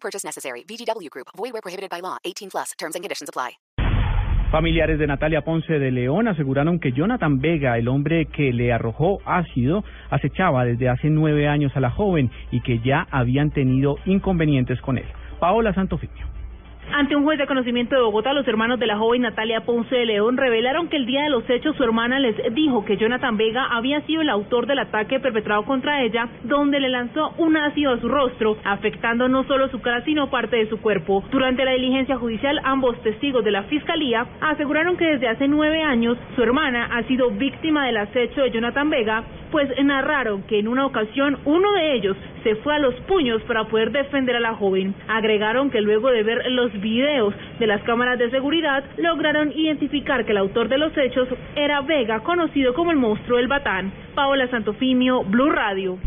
Purchase necessary. Group. Prohibited by law. 18 plus. Terms and conditions apply. Familiares de Natalia Ponce de León aseguraron que Jonathan Vega, el hombre que le arrojó ácido, acechaba desde hace nueve años a la joven y que ya habían tenido inconvenientes con él. Paola Santofimio. Ante un juez de conocimiento de Bogotá, los hermanos de la joven Natalia Ponce de León revelaron que el día de los hechos su hermana les dijo que Jonathan Vega había sido el autor del ataque perpetrado contra ella, donde le lanzó un ácido a su rostro, afectando no solo su cara sino parte de su cuerpo. Durante la diligencia judicial, ambos testigos de la fiscalía aseguraron que desde hace nueve años su hermana ha sido víctima del acecho de Jonathan Vega, pues narraron que en una ocasión uno de ellos se fue a los puños para poder defender a la joven. Agregaron que luego de ver los videos de las cámaras de seguridad lograron identificar que el autor de los hechos era Vega, conocido como el monstruo del Batán. Paola Santofimio, Blue Radio.